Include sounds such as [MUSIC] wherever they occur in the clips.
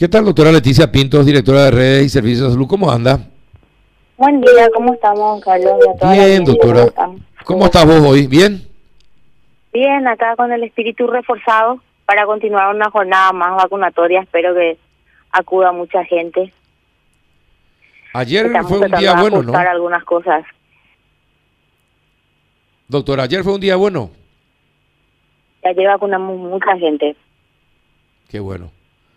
¿Qué tal, doctora Leticia Pintos, directora de redes y servicios de salud? ¿Cómo anda? Buen día, ¿cómo estamos, Carlos? Bien, doctora. ¿Cómo estás vos hoy? ¿Bien? Bien, acá con el espíritu reforzado para continuar una jornada más vacunatoria. Espero que acuda mucha gente. Ayer fue un día bueno, ¿no? algunas cosas. Doctora, ayer fue un día bueno. Ayer vacunamos mucha gente. Qué bueno.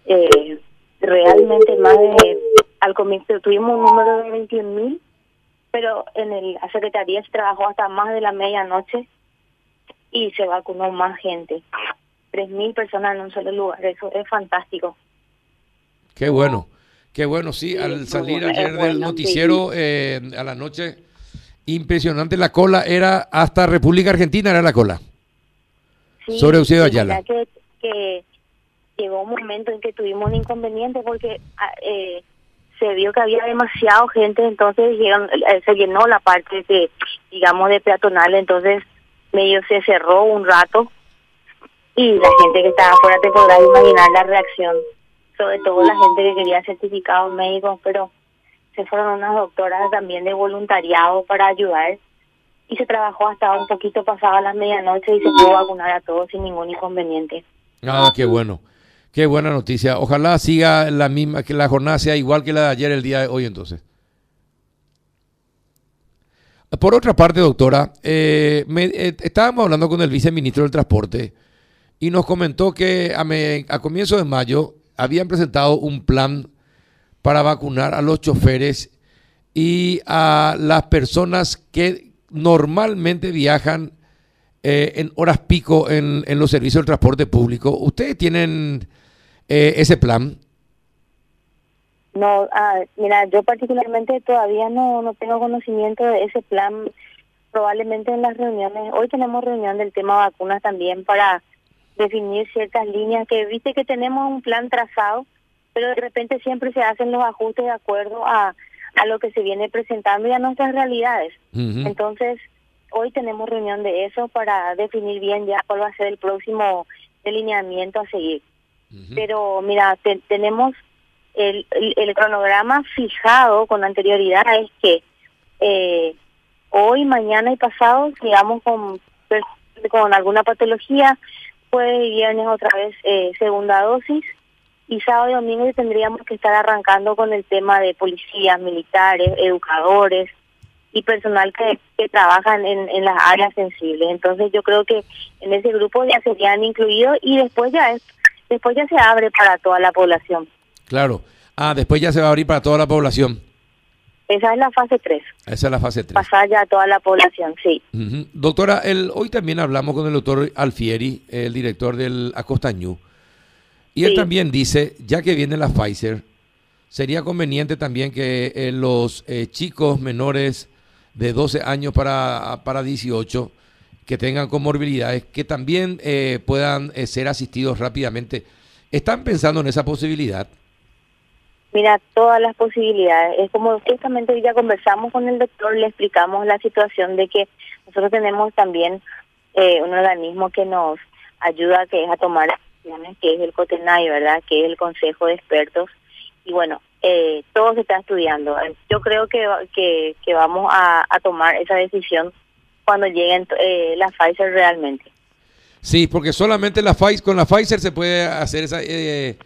Eh, realmente más de, al comienzo tuvimos un número de 21 mil, pero en el, la Secretaría se trabajó hasta más de la medianoche y se vacunó más gente. 3 mil personas en un solo lugar, eso es fantástico. Qué bueno, qué bueno, sí, al salir ayer del noticiero eh, a la noche, impresionante la cola, era hasta República Argentina era la cola. sobre Eusebio Ayala. Que, que llegó un momento en que tuvimos un inconveniente porque ah, eh, se vio que había demasiado gente, entonces eh, se llenó la parte de, digamos, de peatonal, entonces medio se cerró un rato y la gente que estaba afuera te podrás imaginar la reacción, sobre todo la gente que quería certificados médicos, pero se fueron unas doctoras también de voluntariado para ayudar y se trabajó hasta un poquito pasada la medianoche y se pudo vacunar a todos sin ningún inconveniente. Ah, qué bueno. Qué buena noticia. Ojalá siga la misma, que la jornada sea igual que la de ayer, el día de hoy entonces. Por otra parte, doctora, eh, eh, estábamos hablando con el viceministro del Transporte y nos comentó que a, a comienzo de mayo habían presentado un plan para vacunar a los choferes y a las personas que normalmente viajan eh, en horas pico en, en, los servicios del transporte público. ¿Ustedes tienen eh, ese plan? No, ah, mira, yo particularmente todavía no, no tengo conocimiento de ese plan. Probablemente en las reuniones, hoy tenemos reunión del tema vacunas también para definir ciertas líneas que viste que tenemos un plan trazado, pero de repente siempre se hacen los ajustes de acuerdo a, a lo que se viene presentando y a nuestras realidades. Entonces, hoy tenemos reunión de eso para definir bien ya cuál va a ser el próximo delineamiento a seguir. Pero mira, tenemos el, el, cronograma fijado con anterioridad es que eh, hoy, mañana y pasado sigamos con, con alguna patología, jueves y viernes otra vez eh, segunda dosis y sábado y domingo tendríamos que estar arrancando con el tema de policías, militares, educadores y personal que, que trabajan en, en las áreas sensibles. Entonces yo creo que en ese grupo ya serían incluidos y después ya es después ya se abre para toda la población. Claro. Ah, después ya se va a abrir para toda la población. Esa es la fase 3. Esa es la fase 3. Pasar ya a toda la población, sí. Doctora, el, hoy también hablamos con el doctor Alfieri, el director del Acostañú, y él también dice, ya que viene la Pfizer, sería conveniente también que eh, los eh, chicos menores de 12 años para, para 18 que tengan comorbilidades, que también eh, puedan eh, ser asistidos rápidamente. ¿Están pensando en esa posibilidad? Mira, todas las posibilidades. Es como justamente ya conversamos con el doctor, le explicamos la situación de que nosotros tenemos también eh, un organismo que nos ayuda, que es a tomar decisiones, que es el COTENAI, ¿verdad? Que es el Consejo de Expertos. Y bueno, todo se está estudiando. Yo creo que, que, que vamos a tomar esa decisión cuando lleguen eh, la Pfizer realmente. Sí, porque solamente la Pfizer, con la Pfizer se puede hacer esa, eh,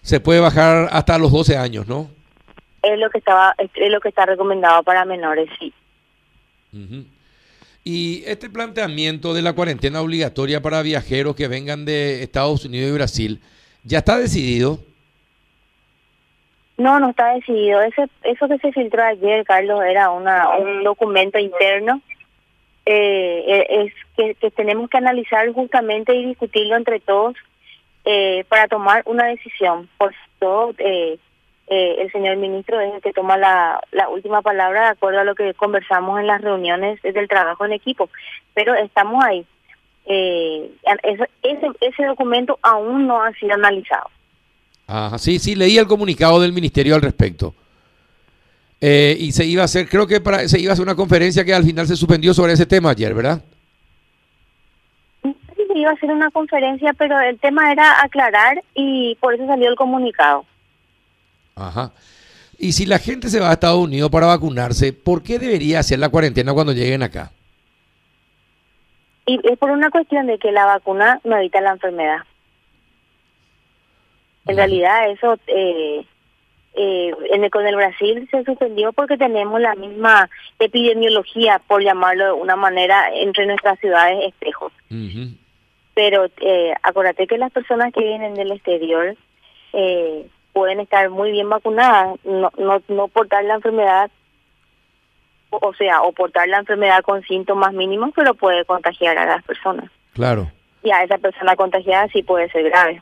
se puede bajar hasta los 12 años, ¿no? Es lo que estaba, es lo que está recomendado para menores, sí. Y este planteamiento de la cuarentena obligatoria para viajeros que vengan de Estados Unidos y Brasil, ¿ya está decidido? No, no está decidido. Ese, eso que se filtró ayer, Carlos, era una, un documento interno eh, es que, tenemos que analizar justamente y discutirlo entre todos eh, para tomar una decisión. Por todo, eh, eh, el señor ministro es el que toma la, la última palabra de acuerdo a lo que conversamos en las reuniones del trabajo en equipo. Pero estamos ahí. Eh, ese, ese documento aún no ha sido analizado. Ajá, sí, sí, leí el comunicado del ministerio al respecto. Eh, y se iba a hacer, creo que para, se iba a hacer una conferencia que al final se suspendió sobre ese tema ayer, ¿verdad? Sí, se iba a hacer una conferencia, pero el tema era aclarar y por eso salió el comunicado. Ajá. Y si la gente se va a Estados Unidos para vacunarse, ¿por qué debería hacer la cuarentena cuando lleguen acá? Y es por una cuestión de que la vacuna no evita la enfermedad. En realidad eso eh, eh, en el, con el Brasil se suspendió porque tenemos la misma epidemiología, por llamarlo de una manera, entre nuestras ciudades espejos. Pero eh, acuérdate que las personas que vienen del exterior eh, pueden estar muy bien vacunadas, no, no, no portar la enfermedad, o, sea, o portar la enfermedad con síntomas mínimos, pero puede contagiar a las personas. Claro. Y a esa persona contagiada sí puede ser grave.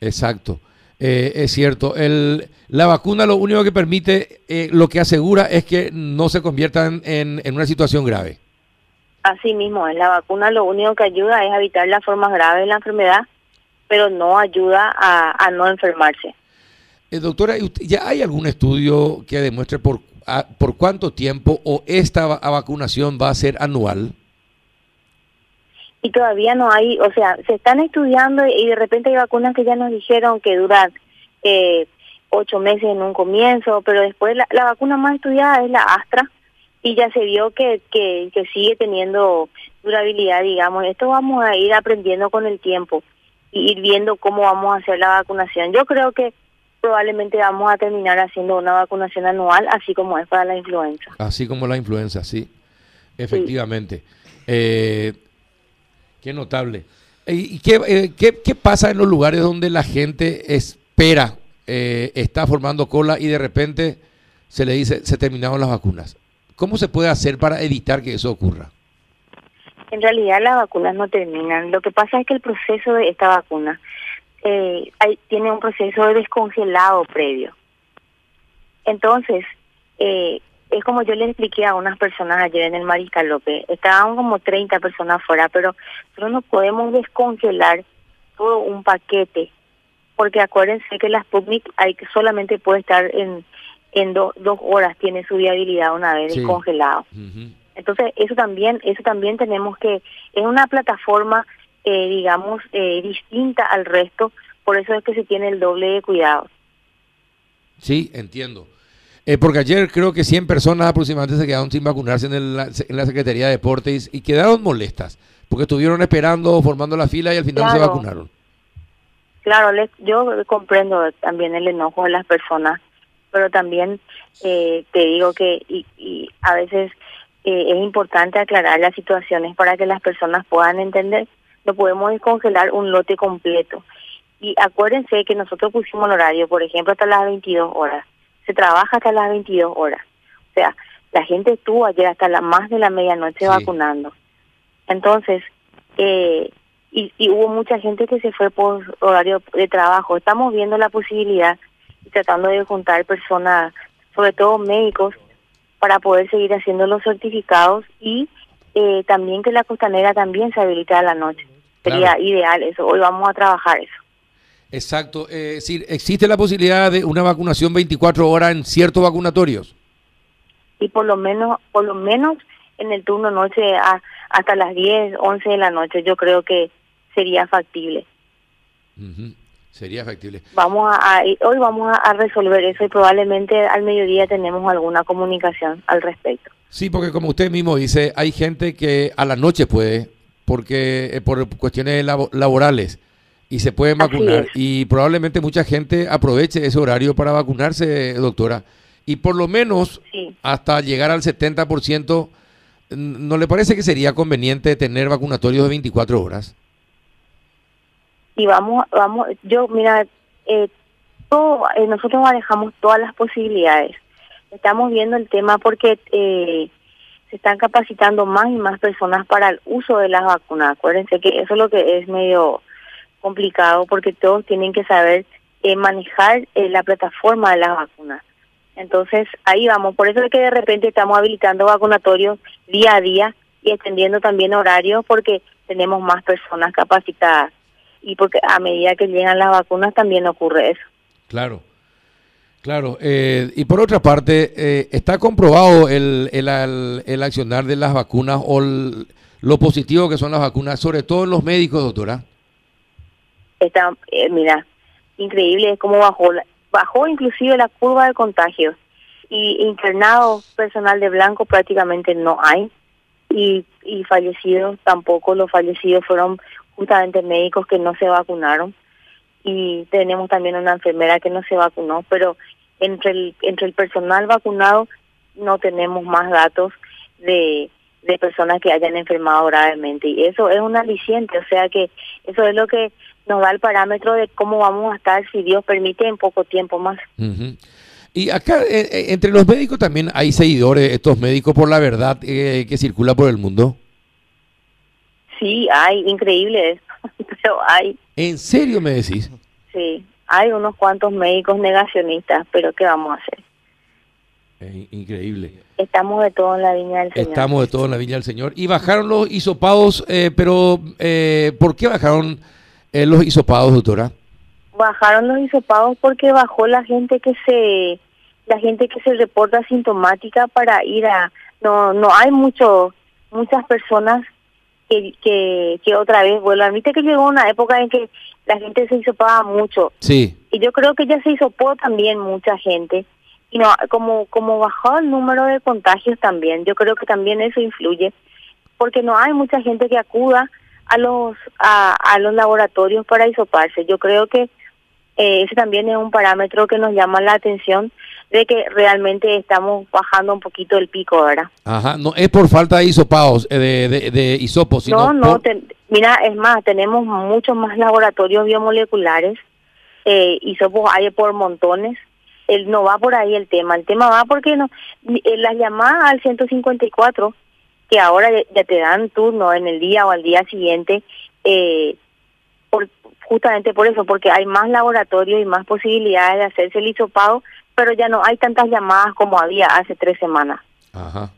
Exacto. Eh, es cierto. El, la vacuna lo único que permite, eh, lo que asegura es que no se conviertan en, en, una situación grave. Así mismo, la vacuna lo único que ayuda es evitar las formas graves de la enfermedad, pero no ayuda a, no enfermarse. Eh, doctora, ¿ya hay algún estudio que demuestre por, por cuánto tiempo o esta vacunación va a ser anual? Y todavía no hay, o sea, se están estudiando y de repente hay vacunas que ya nos dijeron que duran eh, ocho meses en un comienzo, pero después la, vacuna más estudiada es la Astra y ya se vio que, que, que sigue teniendo durabilidad, digamos. Esto vamos a ir aprendiendo con el tiempo y ir viendo cómo vamos a hacer la vacunación. Yo creo que probablemente vamos a terminar haciendo una vacunación anual, así como es para la influenza. Así como la influenza, sí, efectivamente. Eh, Qué notable. ¿Y eh, qué, qué, pasa en los lugares donde la gente espera, eh, está formando cola y de repente se le dice, se terminaron las vacunas? ¿Cómo se puede hacer para evitar que eso ocurra? En realidad las vacunas no terminan. Lo que pasa es que el proceso de esta vacuna eh, tiene un proceso de descongelado previo. Entonces, eh, es como yo le expliqué a unas personas ayer en el Mariscal López, estaban como 30 personas fuera, pero nosotros no podemos descongelar todo un paquete, porque acuérdense que la Sputnik hay que solamente puede estar en en dos horas, tiene su viabilidad una vez descongelado. Entonces, eso también eso también tenemos que, es una plataforma, eh, digamos, eh, distinta al resto, por eso es que se tiene el doble de cuidado. Sí, entiendo. Eh, porque ayer creo que 100 personas aproximadamente se quedaron sin vacunarse en, la Secretaría de Deportes y quedaron molestas, porque estuvieron esperando, formando la fila y al final no se vacunaron. Claro, yo comprendo también el enojo de las personas, pero también eh, te digo que y, a veces eh, es importante aclarar las situaciones para que las personas puedan entender. No podemos descongelar un lote completo. Y acuérdense que nosotros pusimos el horario, por ejemplo, hasta las 22 horas se trabaja hasta las 22 horas. O sea, la gente estuvo ayer hasta la más de la medianoche vacunando. Entonces, eh, y, y, hubo mucha gente que se fue por horario de trabajo. Estamos viendo la posibilidad y tratando de juntar personas, sobre todo médicos, para poder seguir haciendo los certificados y eh, también que la costanera también se habilite a la noche. Sería ideal eso. Hoy vamos a trabajar eso. Exacto. Eh, es decir, ¿existe la posibilidad de una vacunación 24 horas en ciertos vacunatorios? Y por lo menos, por lo menos en el turno noche hasta las 10, 11 de la noche, yo creo que sería factible. Sería factible. Vamos a, hoy vamos a, resolver eso y probablemente al mediodía tenemos alguna comunicación al respecto. Sí, porque como usted mismo dice, hay gente que a la noche puede, porque eh, por cuestiones laborales y se pueden vacunar. Y probablemente mucha gente aproveche ese horario para vacunarse, doctora. Y por lo menos hasta llegar al 70%, ¿no le parece que sería conveniente tener vacunatorios de 24 horas? Y vamos, vamos, yo, mira, eh, todo, eh, nosotros manejamos todas las posibilidades. Estamos viendo el tema porque eh, se están capacitando más y más personas para el uso de las vacunas. Acuérdense que eso es lo que es medio complicado porque todos tienen que saber eh, manejar eh, la plataforma de las vacunas. Entonces, ahí vamos. Por eso es que de repente estamos habilitando vacunatorios día a día y extendiendo también horarios porque tenemos más personas capacitadas. Y porque a medida que llegan las vacunas también ocurre eso. Claro. Claro, eh, y por otra parte, ¿está comprobado el, el, el, accionar de las vacunas o lo positivo que son las vacunas, sobre todo en los médicos, doctora? Está, eh, mira, increíble cómo bajó bajó inclusive la curva de contagios. Y internado personal de blanco prácticamente no hay. Y, y fallecidos tampoco, los fallecidos fueron justamente médicos que no se vacunaron. Y tenemos también una enfermera que no se vacunó, pero entre el, entre el personal vacunado no tenemos más datos de, de personas que hayan enfermado gravemente y eso es un aliciente, o sea que eso es lo que nos da el parámetro de cómo vamos a estar, si Dios permite, en poco tiempo más. Y acá, eh, eh, entre los médicos también hay seguidores, estos médicos por la verdad eh, que circula por el mundo. Sí, hay, increíble [LAUGHS] pero hay. ¿En serio me decís? Sí, hay unos cuantos médicos negacionistas, pero ¿qué vamos a hacer? Increíble. Estamos de todo en la viña del Señor. Estamos de todo en la viña del Señor. Y bajaron los hisopados, pero ¿por qué bajaron los hisopados, doctora? Bajaron los hisopados porque bajó la gente que se la gente que se reporta sintomática para ir a no no hay mucho muchas personas que, que, que otra vez vuelvan. Viste que llegó una época en que la gente se hisopaba mucho. Sí. Y yo creo que ya se hisopó también mucha gente. Y no, como, como bajó el número de contagios también, yo creo que también eso influye. Porque no hay mucha gente que acuda a los, a, a los laboratorios para hisoparse. Yo creo que eh, ese también es un parámetro que nos llama la atención de que realmente estamos bajando un poquito el pico, ¿verdad? Ajá, no es por falta de hisopados, eh, de, de, de hisopos, sino No, no, mira, es más, tenemos muchos más laboratorios biomoleculares, eh, hisopos hay por montones, el, no va por ahí el tema, el tema va porque no, eh, las llamadas al 154, que ahora ya, te dan turno en el día o al día siguiente, eh, por, justamente por eso, porque hay más laboratorios y más posibilidades de hacerse el hisopado, pero ya no hay tantas llamadas como había hace tres semanas. Ajá.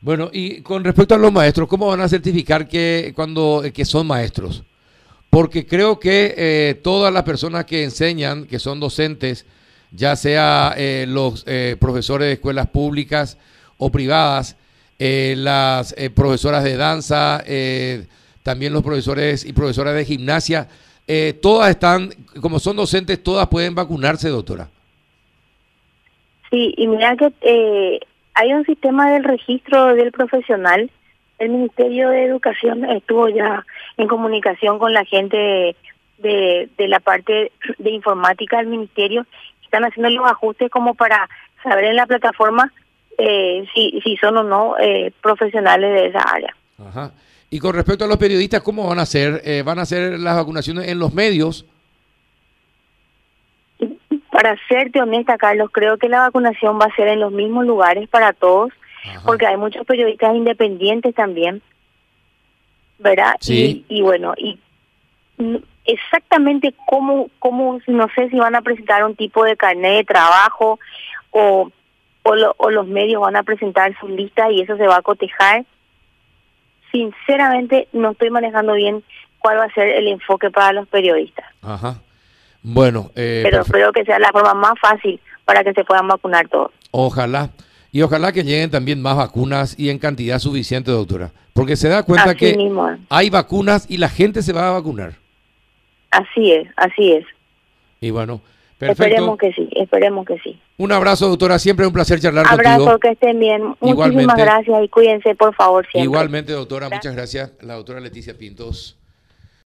Bueno, y con respecto a los maestros, ¿cómo van a certificar que cuando que son maestros? Porque creo que eh, todas las personas que enseñan, que son docentes, ya sea eh, los eh, profesores de escuelas públicas o privadas, las profesoras de danza, también los profesores y profesoras de gimnasia, todas están, como son docentes, todas pueden vacunarse, doctora. Sí, y mira que eh, hay un sistema del registro del profesional. El Ministerio de Educación estuvo ya en comunicación con la gente de, de la parte de informática del Ministerio. Están haciendo los ajustes como para saber en la plataforma eh, si, si son o no eh, profesionales de esa área. Ajá. Y con respecto a los periodistas, ¿cómo van a hacer? ¿Van a hacer las vacunaciones en los medios? Para serte honesta, Carlos, creo que la vacunación va a ser en los mismos lugares para todos, porque hay muchos periodistas independientes también, ¿verdad? Sí. Y, bueno, y exactamente cómo, cómo, no sé si van a presentar un tipo de carnet de trabajo o, o, los medios van a presentar su lista y eso se va a cotejar. Sinceramente, no estoy manejando bien cuál va a ser el enfoque para los periodistas. Ajá. Bueno, eh, pero espero que sea la forma más fácil para que se puedan vacunar todos. Ojalá. Y ojalá que lleguen también más vacunas y en cantidad suficiente, doctora. Porque se da cuenta que hay vacunas y la gente se va a vacunar. Así es, así es. Y bueno, perfecto. Esperemos que sí, esperemos que sí. Un abrazo, doctora. Siempre un placer charlar contigo. Abrazo, que estén bien. Muchísimas gracias y cuídense, por favor, siempre. Igualmente, doctora. Muchas gracias. La doctora Leticia Pintos.